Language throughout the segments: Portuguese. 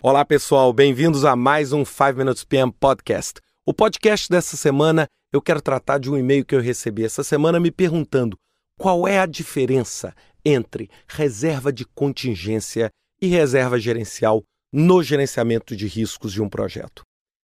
Olá, pessoal, bem-vindos a mais um 5 Minutes PM Podcast. O podcast dessa semana eu quero tratar de um e-mail que eu recebi essa semana me perguntando qual é a diferença entre reserva de contingência e reserva gerencial no gerenciamento de riscos de um projeto.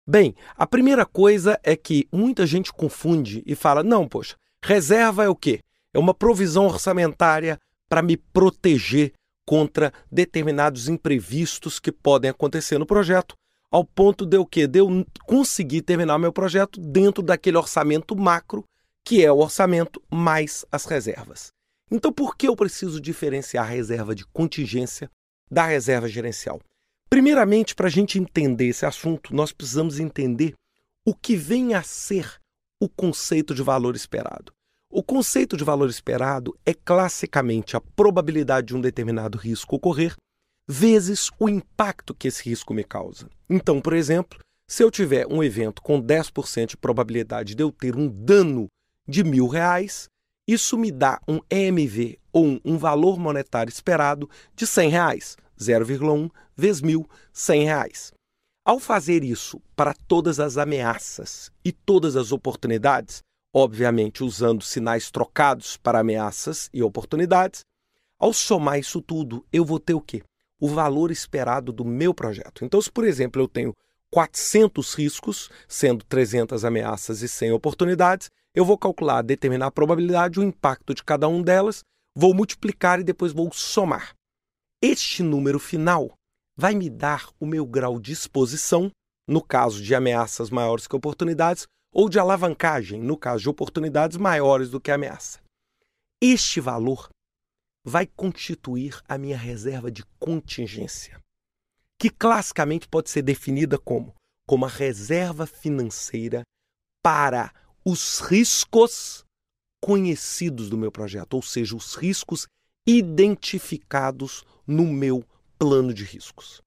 Bem, a primeira coisa é que muita gente confunde e fala: não, poxa, reserva é o quê? É uma provisão orçamentária para me proteger contra determinados imprevistos que podem acontecer no projeto, ao ponto de eu que de eu conseguir terminar meu projeto dentro daquele orçamento macro, que é o orçamento mais as reservas. Então, por que eu preciso diferenciar a reserva de contingência da reserva gerencial? Primeiramente, para a gente entender esse assunto, nós precisamos entender o que vem a ser o conceito de valor esperado. O conceito de valor esperado é classicamente a probabilidade de um determinado risco ocorrer vezes o impacto que esse risco me causa. Então, por exemplo, se eu tiver um evento com 10% de probabilidade de eu ter um dano de mil reais, isso me dá um EMV ou um, valor monetário esperado de 100 reais, 0,1 vezes mil, 100 reais. Ao fazer isso para todas as ameaças e todas as oportunidades, obviamente usando sinais trocados para ameaças e oportunidades. Ao somar isso tudo, eu vou ter o quê? O valor esperado do meu projeto. Então, se por exemplo eu tenho 400 riscos, sendo 300 ameaças e 100 oportunidades, eu vou calcular, determinar a probabilidade, o impacto de cada um delas, vou multiplicar e depois vou somar. Este número final vai me dar o meu grau de exposição, no caso de ameaças maiores que oportunidades, ou de alavancagem, no caso de oportunidades maiores do que ameaça. Este valor vai constituir a minha reserva de contingência, que classicamente pode ser definida como, como a reserva financeira para os riscos conhecidos do meu projeto, ou seja, os riscos identificados no meu plano de riscos.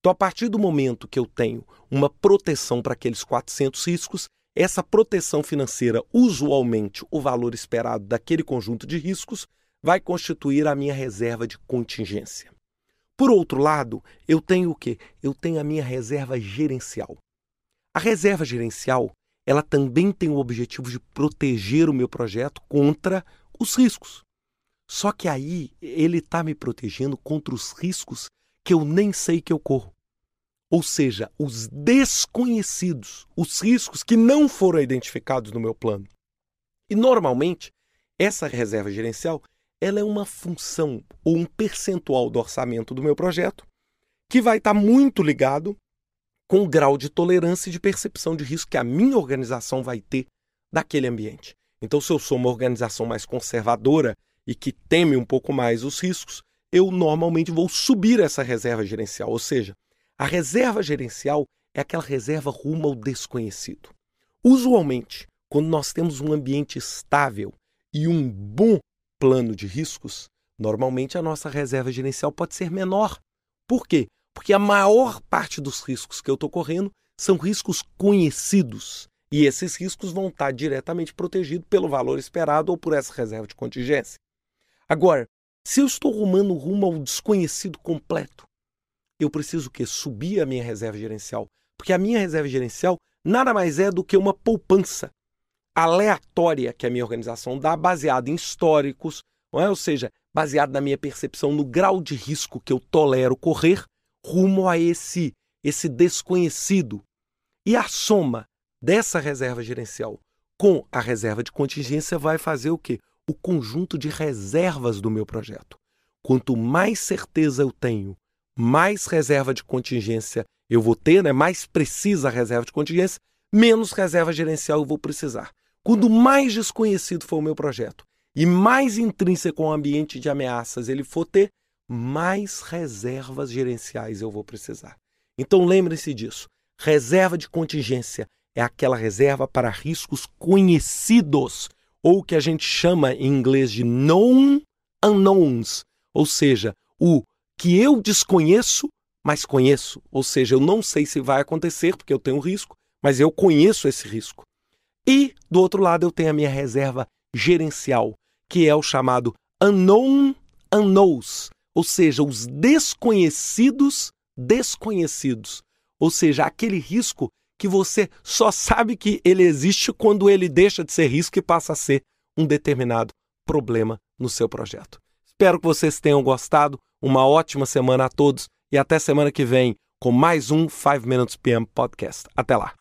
Então, a partir do momento que eu tenho uma proteção para aqueles 400 riscos, essa proteção financeira, usualmente o valor esperado daquele conjunto de riscos, vai constituir a minha reserva de contingência. Por outro lado, eu tenho o quê? Eu tenho a minha reserva gerencial. A reserva gerencial, ela também tem o objetivo de proteger o meu projeto contra os riscos. Só que aí ele está me protegendo contra os riscos que eu nem sei que eu corro ou seja, os desconhecidos, os riscos que não foram identificados no meu plano. E normalmente, essa reserva gerencial, ela é uma função ou um percentual do orçamento do meu projeto que vai estar muito ligado com o grau de tolerância e de percepção de risco que a minha organização vai ter daquele ambiente. Então, se eu sou uma organização mais conservadora e que teme um pouco mais os riscos, eu normalmente vou subir essa reserva gerencial, ou seja, a reserva gerencial é aquela reserva rumo ao desconhecido. Usualmente, quando nós temos um ambiente estável e um bom plano de riscos, normalmente a nossa reserva gerencial pode ser menor. Por quê? Porque a maior parte dos riscos que eu estou correndo são riscos conhecidos. E esses riscos vão estar diretamente protegidos pelo valor esperado ou por essa reserva de contingência. Agora, se eu estou rumando rumo ao desconhecido completo, eu preciso que subir a minha reserva gerencial, porque a minha reserva gerencial nada mais é do que uma poupança aleatória que a minha organização dá, baseada em históricos, é? ou seja, baseado na minha percepção no grau de risco que eu tolero correr rumo a esse esse desconhecido. E a soma dessa reserva gerencial com a reserva de contingência vai fazer o quê? O conjunto de reservas do meu projeto. Quanto mais certeza eu tenho mais reserva de contingência eu vou ter, né? mais precisa a reserva de contingência, menos reserva gerencial eu vou precisar. Quando mais desconhecido for o meu projeto e mais intrínseco ao ambiente de ameaças ele for ter, mais reservas gerenciais eu vou precisar. Então lembre-se disso. Reserva de contingência é aquela reserva para riscos conhecidos, ou que a gente chama em inglês de known unknowns, ou seja, o que eu desconheço, mas conheço. Ou seja, eu não sei se vai acontecer, porque eu tenho risco, mas eu conheço esse risco. E, do outro lado, eu tenho a minha reserva gerencial, que é o chamado unknown unknowns, ou seja, os desconhecidos desconhecidos, ou seja, aquele risco que você só sabe que ele existe quando ele deixa de ser risco e passa a ser um determinado problema no seu projeto. Espero que vocês tenham gostado. Uma ótima semana a todos e até semana que vem com mais um 5 Minutes PM Podcast. Até lá.